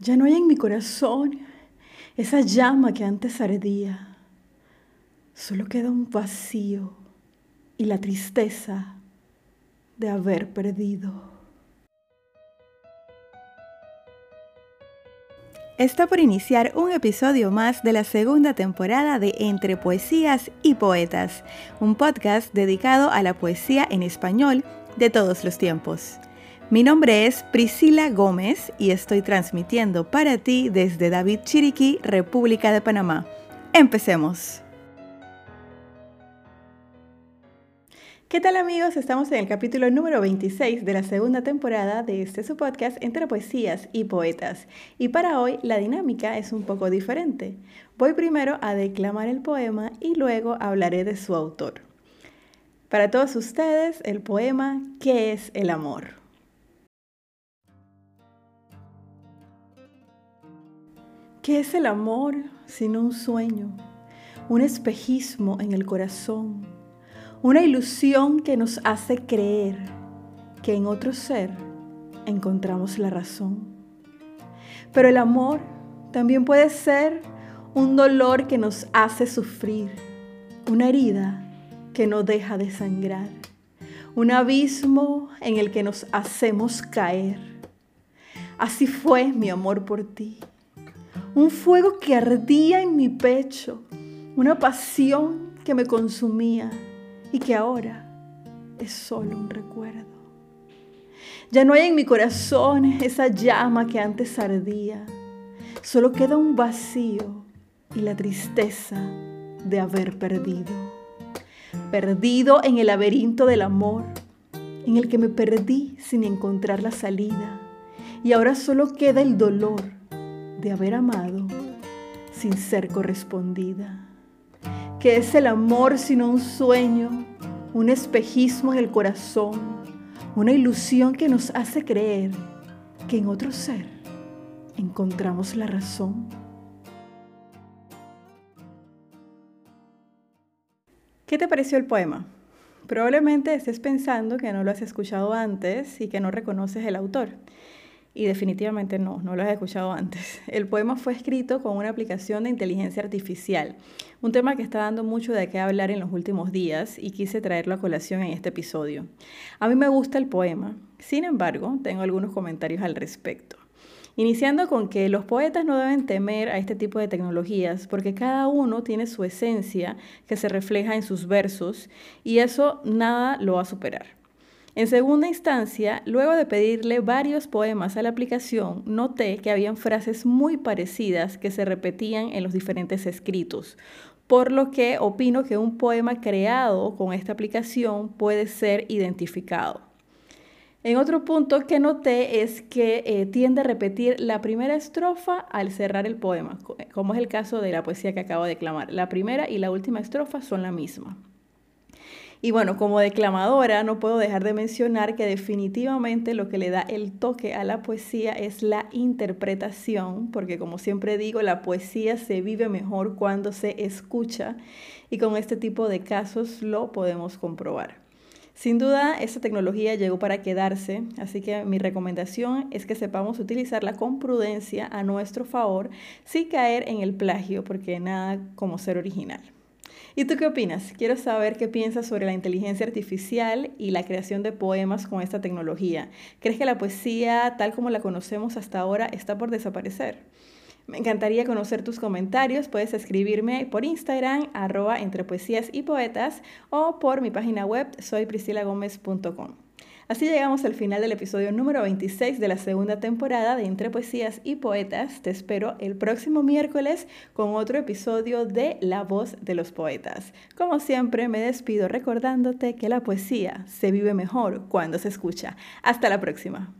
Ya no hay en mi corazón esa llama que antes ardía. Solo queda un vacío y la tristeza de haber perdido. Está por iniciar un episodio más de la segunda temporada de Entre Poesías y Poetas, un podcast dedicado a la poesía en español de todos los tiempos. Mi nombre es Priscila Gómez y estoy transmitiendo para ti desde David Chiriquí, República de Panamá. Empecemos. ¿Qué tal amigos? Estamos en el capítulo número 26 de la segunda temporada de este su podcast entre poesías y poetas. Y para hoy la dinámica es un poco diferente. Voy primero a declamar el poema y luego hablaré de su autor. Para todos ustedes, el poema ¿Qué es el amor? ¿Qué es el amor sino un sueño, un espejismo en el corazón, una ilusión que nos hace creer que en otro ser encontramos la razón? Pero el amor también puede ser un dolor que nos hace sufrir, una herida que no deja de sangrar, un abismo en el que nos hacemos caer. Así fue mi amor por ti un fuego que ardía en mi pecho, una pasión que me consumía y que ahora es solo un recuerdo. Ya no hay en mi corazón esa llama que antes ardía, solo queda un vacío y la tristeza de haber perdido. Perdido en el laberinto del amor, en el que me perdí sin encontrar la salida, y ahora solo queda el dolor de haber amado sin ser correspondida. Que es el amor sino un sueño, un espejismo en el corazón, una ilusión que nos hace creer que en otro ser encontramos la razón. ¿Qué te pareció el poema? Probablemente estés pensando que no lo has escuchado antes y que no reconoces el autor y definitivamente no, no lo has escuchado antes. El poema fue escrito con una aplicación de inteligencia artificial, un tema que está dando mucho de qué hablar en los últimos días y quise traerlo a colación en este episodio. A mí me gusta el poema, sin embargo, tengo algunos comentarios al respecto. Iniciando con que los poetas no deben temer a este tipo de tecnologías porque cada uno tiene su esencia que se refleja en sus versos y eso nada lo va a superar. En segunda instancia, luego de pedirle varios poemas a la aplicación, noté que habían frases muy parecidas que se repetían en los diferentes escritos, por lo que opino que un poema creado con esta aplicación puede ser identificado. En otro punto que noté es que eh, tiende a repetir la primera estrofa al cerrar el poema, como es el caso de la poesía que acabo de declamar. La primera y la última estrofa son la misma. Y bueno, como declamadora no puedo dejar de mencionar que definitivamente lo que le da el toque a la poesía es la interpretación, porque como siempre digo, la poesía se vive mejor cuando se escucha y con este tipo de casos lo podemos comprobar. Sin duda, esta tecnología llegó para quedarse, así que mi recomendación es que sepamos utilizarla con prudencia a nuestro favor sin caer en el plagio, porque nada como ser original. ¿Y tú qué opinas? Quiero saber qué piensas sobre la inteligencia artificial y la creación de poemas con esta tecnología. ¿Crees que la poesía, tal como la conocemos hasta ahora, está por desaparecer? Me encantaría conocer tus comentarios. Puedes escribirme por Instagram, arroba entre poesías y poetas, o por mi página web, soypriscilagomez.com. Así llegamos al final del episodio número 26 de la segunda temporada de Entre Poesías y Poetas. Te espero el próximo miércoles con otro episodio de La voz de los poetas. Como siempre, me despido recordándote que la poesía se vive mejor cuando se escucha. Hasta la próxima.